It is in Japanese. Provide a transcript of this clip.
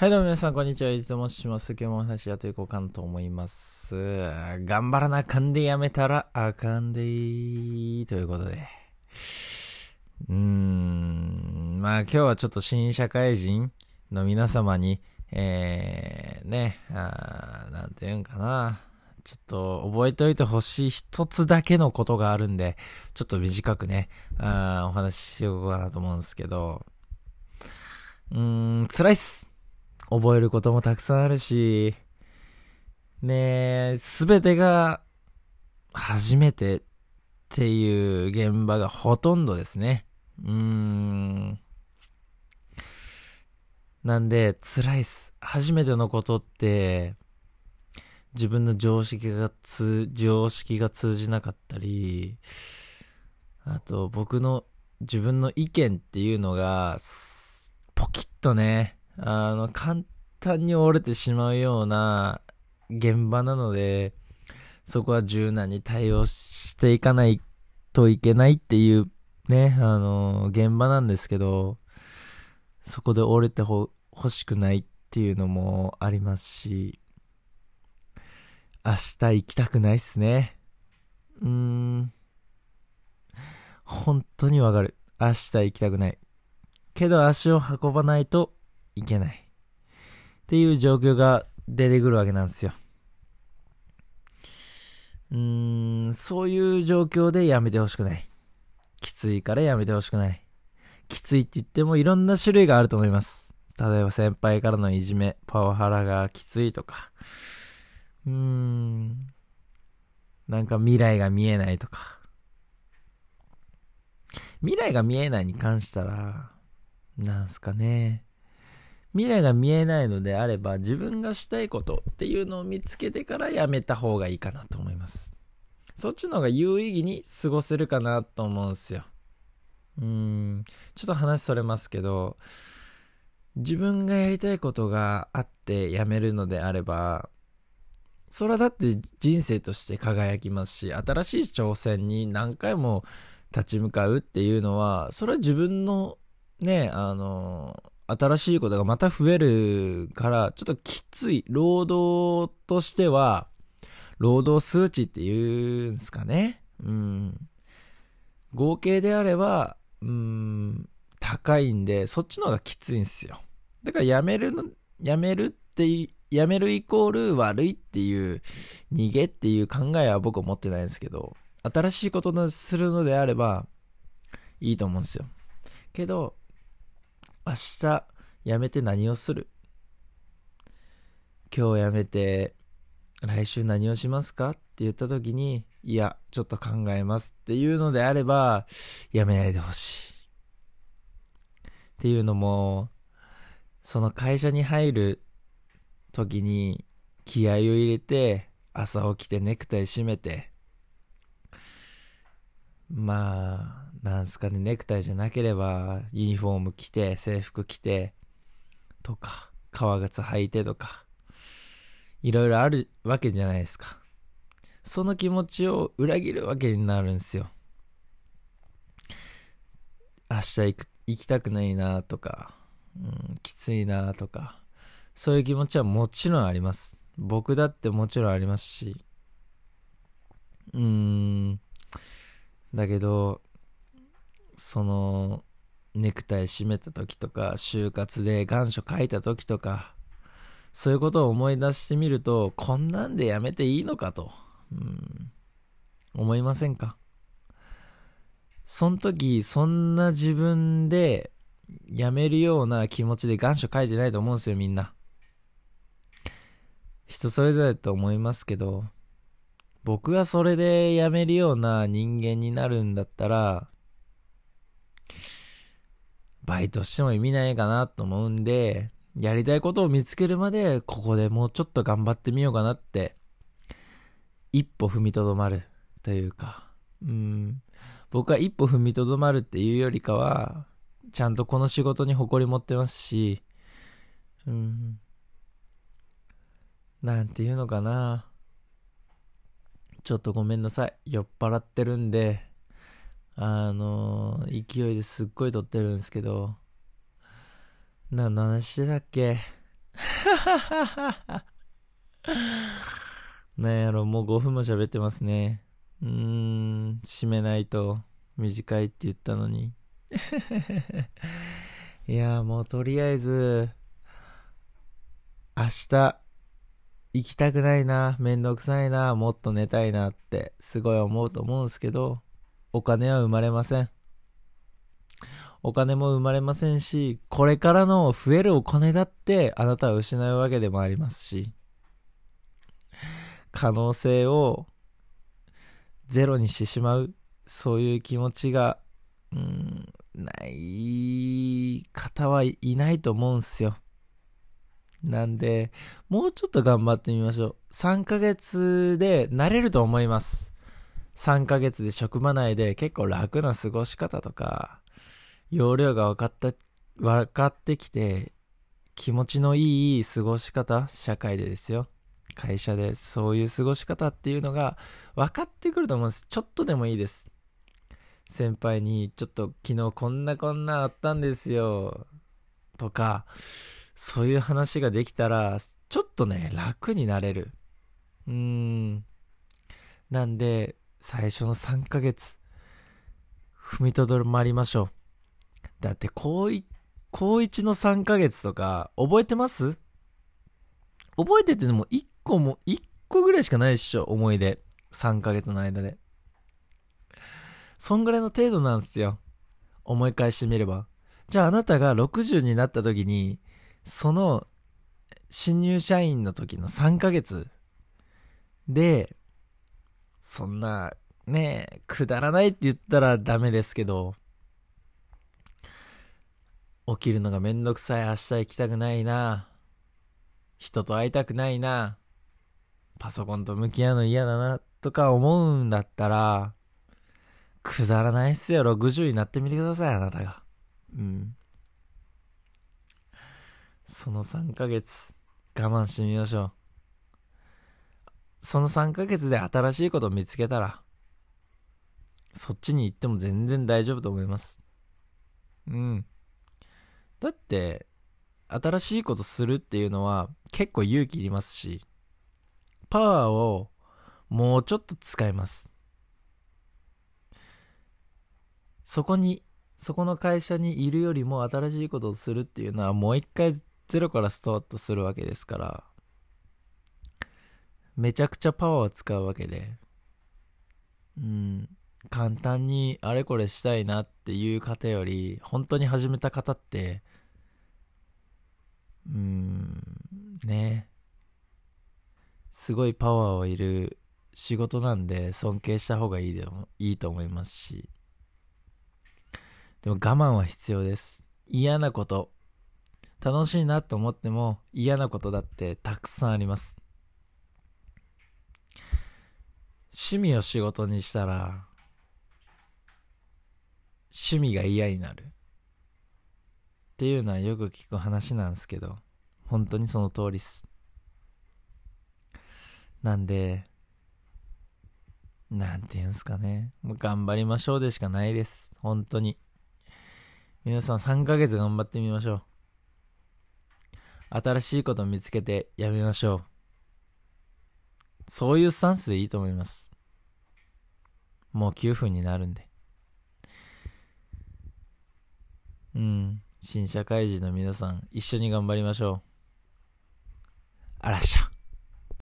はい、どうも皆さん、こんにちは。いつもします。今日もお話しやっていこうかなと思います。頑張らなあかんでやめたらあかんでいい。ということで。うーん、まあ今日はちょっと新社会人の皆様に、えー、ね、あーなんて言うんかな。ちょっと覚えておいてほしい一つだけのことがあるんで、ちょっと短くね、あお話ししようかなと思うんですけど、うーん、辛いっす。覚えることもたくさんあるし、ねえ、すべてが初めてっていう現場がほとんどですね。うーん。なんで、辛いっす。初めてのことって、自分の常識が通、常識が通じなかったり、あと僕の自分の意見っていうのが、ポキッとね、あの、簡単に折れてしまうような現場なので、そこは柔軟に対応していかないといけないっていうね、あの、現場なんですけど、そこで折れてほ欲しくないっていうのもありますし、明日行きたくないっすね。うーん。本当にわかる。明日行きたくない。けど足を運ばないといけない。っていう状況が出てくるわけなんですよ。うーん、そういう状況でやめてほしくない。きついからやめてほしくない。きついって言ってもいろんな種類があると思います。例えば先輩からのいじめ、パワハラがきついとか。うーん。なんか未来が見えないとか。未来が見えないに関したら、なんすかね。未来が見えないのであれば自分がしたいことっていうのを見つけてからやめた方がいいかなと思います。そっちの方が有意義に過ごせるかなと思うんすよ。うん。ちょっと話それますけど、自分がやりたいことがあってやめるのであれば、それはだって人生として輝きますし、新しい挑戦に何回も立ち向かうっていうのは、それは自分のね、あの、新しいことがまた増えるから、ちょっときつい。労働としては、労働数値っていうんですかね。うん。合計であれば、うん、高いんで、そっちの方がきついんですよ。だからやめるの、やめるっていやめるイコール悪いっていう、逃げっていう考えは僕は持ってないんですけど、新しいことするのであれば、いいと思うんですよ。けど、明日辞めて何をする？今日辞めて来週何をしますか？って言った時にいやちょっと考えますっていうのであれば辞めないでほしい。っていうのもその会社に入る時に気合を入れて朝起きてネクタイ締めて。まあなんすかね、ネクタイじゃなければ、ユニフォーム着て、制服着て、とか、革靴履いてとか、いろいろあるわけじゃないですか。その気持ちを裏切るわけになるんですよ。明日行く行きたくないなとか、うん、きついなとか、そういう気持ちはもちろんあります。僕だってもちろんありますし、うーん、だけど、その、ネクタイ締めた時とか、就活で願書書いた時とか、そういうことを思い出してみると、こんなんでやめていいのかと、うん、思いませんか？その時、そんな自分でやめるような気持ちで願書書いてないと思うんですよ、みんな。人それぞれと思いますけど、僕がそれでやめるような人間になるんだったら、バイトしても意味ないかなと思うんで、やりたいことを見つけるまで、ここでもうちょっと頑張ってみようかなって、一歩踏みとどまるというか、うん、僕は一歩踏みとどまるっていうよりかは、ちゃんとこの仕事に誇り持ってますし、うん、なんていうのかな。ちょっとごめんなさい。酔っ払ってるんで、あの、勢いですっごい撮ってるんですけど、何の話してたっけ？なんやろ、もう5分も喋ってますね。うーん、締めないと短いって言ったのに。いや、もうとりあえず、明日、行きたくないな、めんどくさいな、もっと寝たいなってすごい思うと思うんですけど、お金は生まれません。お金も生まれませんし、これからの増えるお金だってあなたは失うわけでもありますし、可能性をゼロにしてしまう、そういう気持ちが、うん、ない方はいないと思うんすよ。なんで、もうちょっと頑張ってみましょう。3ヶ月で慣れると思います。3ヶ月で職場内で結構楽な過ごし方とか、容量が分かった、分かってきて、気持ちのいい過ごし方、社会でですよ。会社でそういう過ごし方っていうのが分かってくると思うんです。ちょっとでもいいです。先輩に、ちょっと昨日こんなこんなあったんですよ。とか、そういう話ができたら、ちょっとね、楽になれる。うーん。なんで、最初の3ヶ月、踏みとどまりましょう。だって、高1、高1の3ヶ月とか、覚えてます？覚えてても1個も、1個ぐらいしかないっしょ、思い出。3ヶ月の間で。そんぐらいの程度なんですよ。思い返してみれば。じゃああなたが60になった時に、その新入社員の時の3ヶ月で、そんな、ねえくだらないって言ったらダメですけど、起きるのがめんどくさい、明日行きたくないな、人と会いたくないな、パソコンと向き合うの嫌だな、とか思うんだったら、くだらないっすよ。60になってみてください、あなたが。うん。その3ヶ月、我慢してみましょう。その3ヶ月で新しいことを見つけたら、そっちに行っても全然大丈夫と思います。うん。だって、新しいことするっていうのは結構勇気いりますし、パワーをもうちょっと使います。そこに、そこの会社にいるよりも新しいことをするっていうのはもう一回ゼロからスタートするわけですから、めちゃくちゃパワーを使うわけで、うん、簡単にあれこれしたいなっていう方より、本当に始めた方って、うん、ね、すごいパワーをいる仕事なんで尊敬した方がいいでもいいと思いますし、でも我慢は必要です。嫌なこと、楽しいなと思っても嫌なことだってたくさんあります。趣味を仕事にしたら、趣味が嫌になる。っていうのはよく聞く話なんですけど、本当にその通りっす。なんで、なんて言うんすかね。もう頑張りましょうでしかないです。本当に。皆さん3ヶ月頑張ってみましょう。新しいこと見つけてやめましょう。そういうスタンスでいいと思います。もう9分になるんで。うん。新社会人の皆さん、一緒に頑張りましょう。あらっしゃ。